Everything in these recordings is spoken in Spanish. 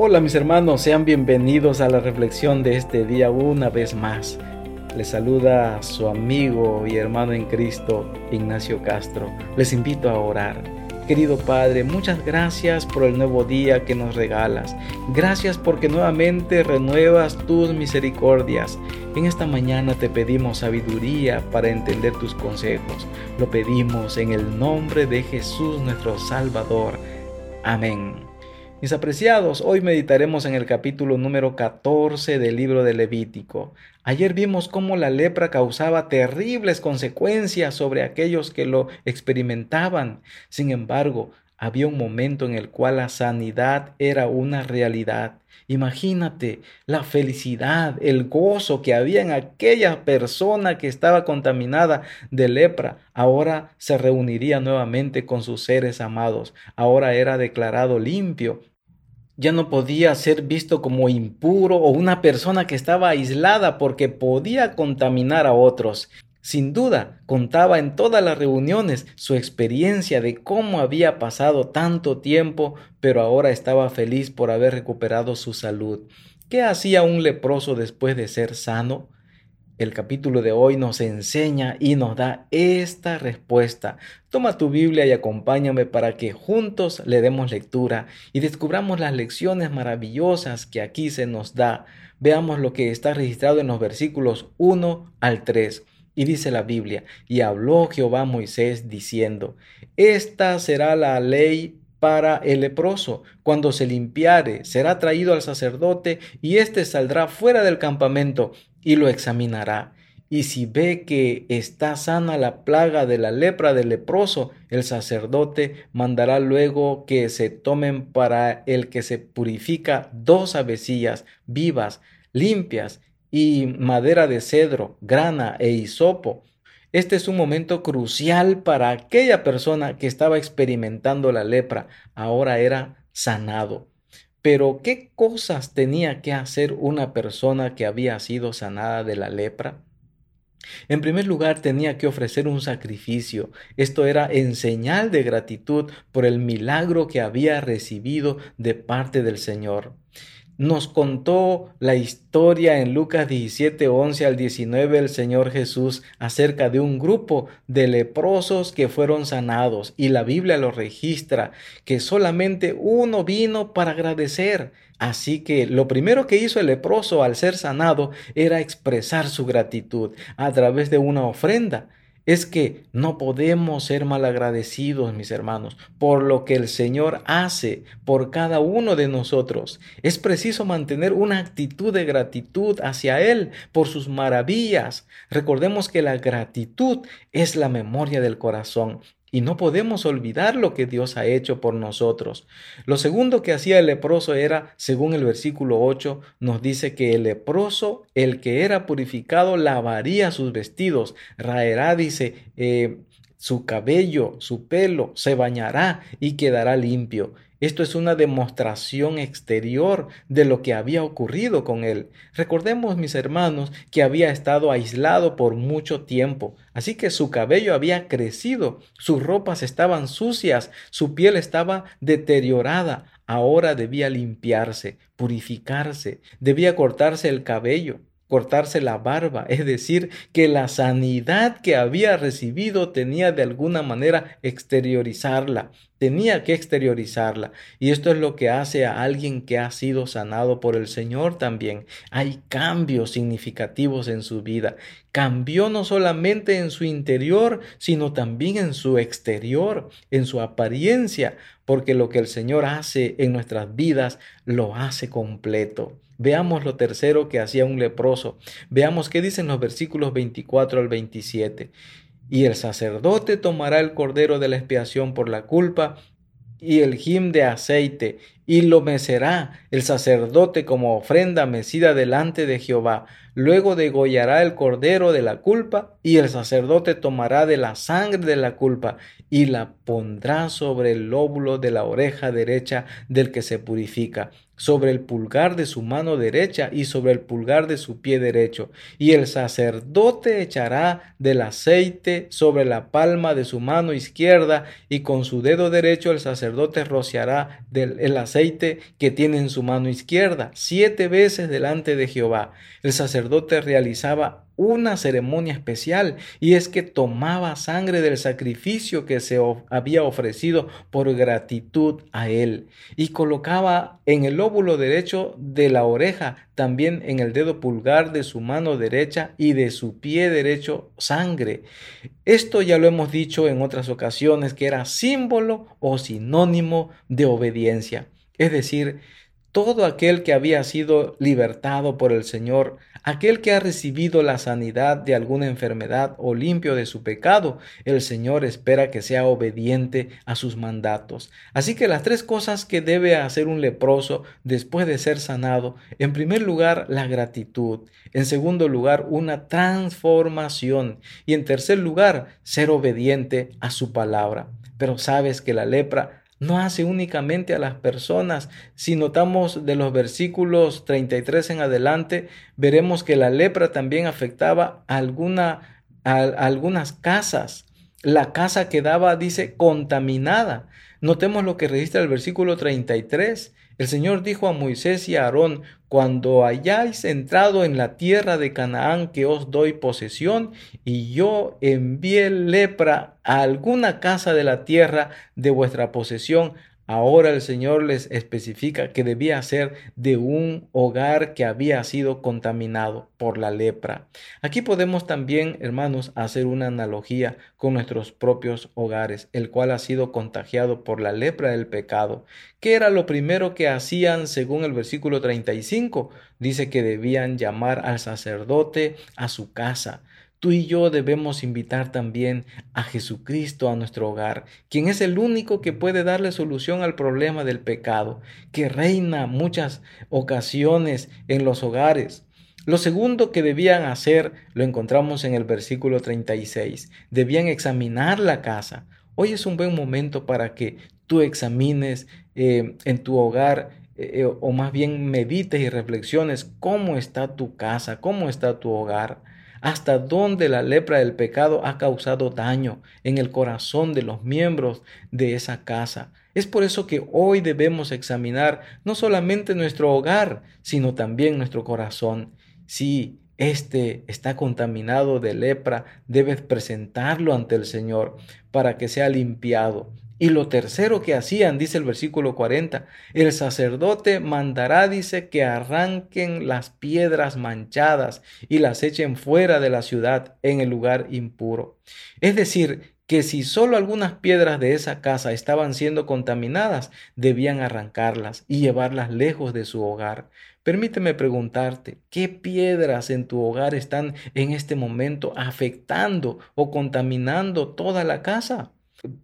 Hola mis hermanos, sean bienvenidos a la reflexión de este día una vez más. Les saluda su amigo y hermano en Cristo, Ignacio Castro. Les invito a orar. Querido Padre, muchas gracias por el nuevo día que nos regalas. Gracias porque nuevamente renuevas tus misericordias. En esta mañana te pedimos sabiduría para entender tus consejos. Lo pedimos en el nombre de Jesús nuestro Salvador. Amén. Mis apreciados, hoy meditaremos en el capítulo número 14 del libro de Levítico. Ayer vimos cómo la lepra causaba terribles consecuencias sobre aquellos que lo experimentaban. Sin embargo, había un momento en el cual la sanidad era una realidad. Imagínate la felicidad, el gozo que había en aquella persona que estaba contaminada de lepra. Ahora se reuniría nuevamente con sus seres amados. Ahora era declarado limpio. Ya no podía ser visto como impuro o una persona que estaba aislada porque podía contaminar a otros. Sin duda, contaba en todas las reuniones su experiencia de cómo había pasado tanto tiempo, pero ahora estaba feliz por haber recuperado su salud. ¿Qué hacía un leproso después de ser sano? El capítulo de hoy nos enseña y nos da esta respuesta. Toma tu Biblia y acompáñame para que juntos le demos lectura y descubramos las lecciones maravillosas que aquí se nos da. Veamos lo que está registrado en los versículos 1 al 3. Y dice la Biblia, y habló Jehová a Moisés diciendo, Esta será la ley para el leproso. Cuando se limpiare, será traído al sacerdote, y éste saldrá fuera del campamento y lo examinará. Y si ve que está sana la plaga de la lepra del leproso, el sacerdote mandará luego que se tomen para el que se purifica dos avecillas vivas, limpias, y madera de cedro, grana e hisopo. Este es un momento crucial para aquella persona que estaba experimentando la lepra. Ahora era sanado. Pero ¿qué cosas tenía que hacer una persona que había sido sanada de la lepra? En primer lugar, tenía que ofrecer un sacrificio. Esto era en señal de gratitud por el milagro que había recibido de parte del Señor nos contó la historia en Lucas 17, 11 al 19 el Señor Jesús acerca de un grupo de leprosos que fueron sanados y la Biblia lo registra que solamente uno vino para agradecer. Así que lo primero que hizo el leproso al ser sanado era expresar su gratitud a través de una ofrenda es que no podemos ser malagradecidos, mis hermanos, por lo que el Señor hace por cada uno de nosotros. Es preciso mantener una actitud de gratitud hacia Él por sus maravillas. Recordemos que la gratitud es la memoria del corazón y no podemos olvidar lo que Dios ha hecho por nosotros. Lo segundo que hacía el leproso era, según el versículo 8, nos dice que el leproso, el que era purificado, lavaría sus vestidos, raerá, dice, eh, su cabello, su pelo, se bañará y quedará limpio. Esto es una demostración exterior de lo que había ocurrido con él. Recordemos, mis hermanos, que había estado aislado por mucho tiempo, así que su cabello había crecido, sus ropas estaban sucias, su piel estaba deteriorada. Ahora debía limpiarse, purificarse, debía cortarse el cabello cortarse la barba, es decir, que la sanidad que había recibido tenía de alguna manera exteriorizarla, tenía que exteriorizarla. Y esto es lo que hace a alguien que ha sido sanado por el Señor también. Hay cambios significativos en su vida. Cambió no solamente en su interior, sino también en su exterior, en su apariencia, porque lo que el Señor hace en nuestras vidas lo hace completo. Veamos lo tercero que hacía un leproso. Veamos qué dicen los versículos 24 al 27. Y el sacerdote tomará el cordero de la expiación por la culpa y el jim de aceite, y lo mecerá el sacerdote como ofrenda mecida delante de Jehová. Luego degollará el cordero de la culpa, y el sacerdote tomará de la sangre de la culpa, y la pondrá sobre el lóbulo de la oreja derecha del que se purifica, sobre el pulgar de su mano derecha y sobre el pulgar de su pie derecho. Y el sacerdote echará del aceite sobre la palma de su mano izquierda, y con su dedo derecho el sacerdote rociará del el aceite que tiene en su mano izquierda, siete veces delante de Jehová. El sacerdote realizaba una ceremonia especial y es que tomaba sangre del sacrificio que se había ofrecido por gratitud a él y colocaba en el lóbulo derecho de la oreja, también en el dedo pulgar de su mano derecha y de su pie derecho sangre. Esto ya lo hemos dicho en otras ocasiones que era símbolo o sinónimo de obediencia. Es decir, todo aquel que había sido libertado por el Señor, aquel que ha recibido la sanidad de alguna enfermedad o limpio de su pecado, el Señor espera que sea obediente a sus mandatos. Así que las tres cosas que debe hacer un leproso después de ser sanado, en primer lugar, la gratitud, en segundo lugar, una transformación y en tercer lugar, ser obediente a su palabra. Pero sabes que la lepra no hace únicamente a las personas. Si notamos de los versículos 33 en adelante, veremos que la lepra también afectaba a, alguna, algunas casas. La casa quedaba, dice, contaminada. Notemos lo que registra el versículo 33. El Señor dijo a Moisés y a Aarón, cuando hayáis entrado en la tierra de Canaán que os doy posesión, y yo envié lepra a alguna casa de la tierra de vuestra posesión, Ahora el Señor les especifica que debía ser de un hogar que había sido contaminado por la lepra. Aquí podemos también, hermanos, hacer una analogía con nuestros propios hogares, el cual ha sido contagiado por la lepra del pecado. ¿Qué era lo primero que hacían según el versículo 35? Dice que debían llamar al sacerdote a su casa. Tú y yo debemos invitar también a Jesucristo a nuestro hogar, quien es el único que puede darle solución al problema del pecado, que reina muchas ocasiones en los hogares. Lo segundo que debían hacer lo encontramos en el versículo 36. Debían examinar la casa. Hoy es un buen momento para que tú examines eh, en tu hogar eh, o más bien medites y reflexiones cómo está tu casa, cómo está tu hogar hasta dónde la lepra del pecado ha causado daño en el corazón de los miembros de esa casa. Es por eso que hoy debemos examinar no solamente nuestro hogar, sino también nuestro corazón. Si éste está contaminado de lepra, debes presentarlo ante el Señor para que sea limpiado y lo tercero que hacían, dice el versículo 40, el sacerdote mandará, dice, que arranquen las piedras manchadas y las echen fuera de la ciudad en el lugar impuro. Es decir, que si solo algunas piedras de esa casa estaban siendo contaminadas, debían arrancarlas y llevarlas lejos de su hogar. Permíteme preguntarte, ¿qué piedras en tu hogar están en este momento afectando o contaminando toda la casa?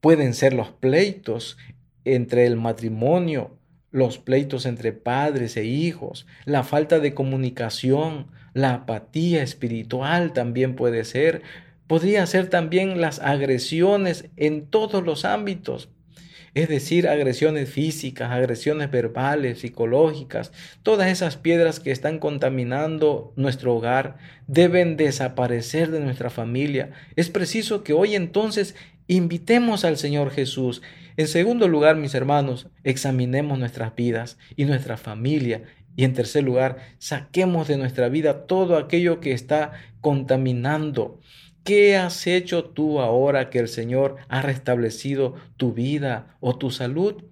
Pueden ser los pleitos entre el matrimonio, los pleitos entre padres e hijos, la falta de comunicación, la apatía espiritual también puede ser. Podría ser también las agresiones en todos los ámbitos, es decir, agresiones físicas, agresiones verbales, psicológicas, todas esas piedras que están contaminando nuestro hogar deben desaparecer de nuestra familia. Es preciso que hoy entonces Invitemos al Señor Jesús. En segundo lugar, mis hermanos, examinemos nuestras vidas y nuestra familia. Y en tercer lugar, saquemos de nuestra vida todo aquello que está contaminando. ¿Qué has hecho tú ahora que el Señor ha restablecido tu vida o tu salud?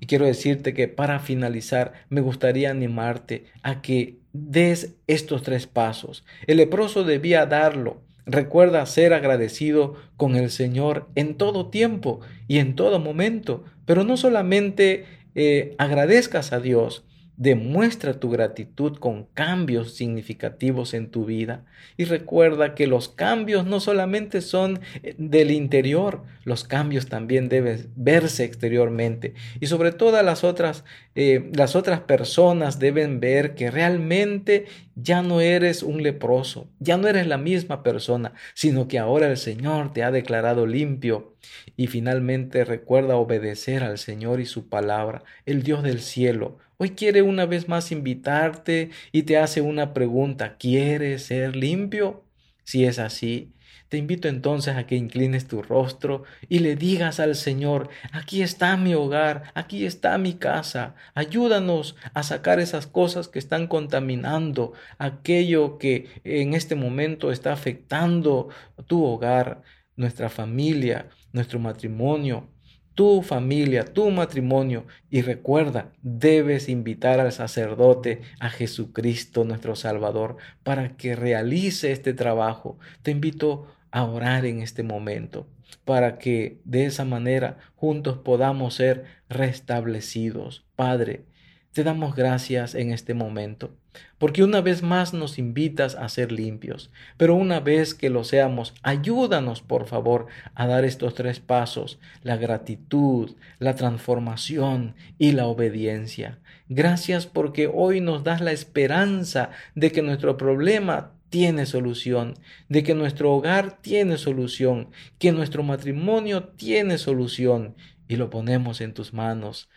Y quiero decirte que para finalizar me gustaría animarte a que des estos tres pasos. El leproso debía darlo Recuerda ser agradecido con el Señor en todo tiempo y en todo momento, pero no solamente eh, agradezcas a Dios, Demuestra tu gratitud con cambios significativos en tu vida. Y recuerda que los cambios no solamente son eh, del interior, los cambios también deben verse exteriormente. Y sobre todo las otras, eh, las otras personas deben ver que realmente ya no eres un leproso, ya no eres la misma persona, sino que ahora el Señor te ha declarado limpio. Y finalmente recuerda obedecer al Señor y su palabra, el Dios del cielo Hoy quiere una vez más invitarte y te hace una pregunta. ¿Quieres ser limpio? Si es así, Te invito entonces a que inclines tu rostro y le digas al Señor, aquí está mi hogar, aquí está mi casa, ayúdanos a sacar esas cosas que están contaminando, aquello que en este momento está afectando tu hogar, nuestra familia, nuestro matrimonio, tu familia, tu matrimonio. Y recuerda, debes invitar al sacerdote, a Jesucristo nuestro Salvador, para que realice este trabajo. Te invito a orar en este momento, para que de esa manera juntos podamos ser restablecidos. Padre, te damos gracias en este momento, porque una vez más nos invitas a ser limpios, pero una vez que lo seamos, ayúdanos por favor a dar estos tres pasos, la gratitud, la transformación y la obediencia. Gracias porque hoy nos das la esperanza de que nuestro problema tiene solución, de que nuestro hogar tiene solución, que nuestro matrimonio tiene solución y lo ponemos en tus manos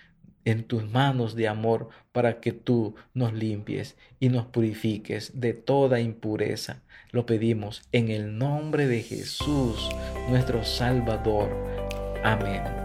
en tus manos de amor para que tú nos limpies y nos purifiques de toda impureza. Lo pedimos en el nombre de Jesús, nuestro Salvador. Amén.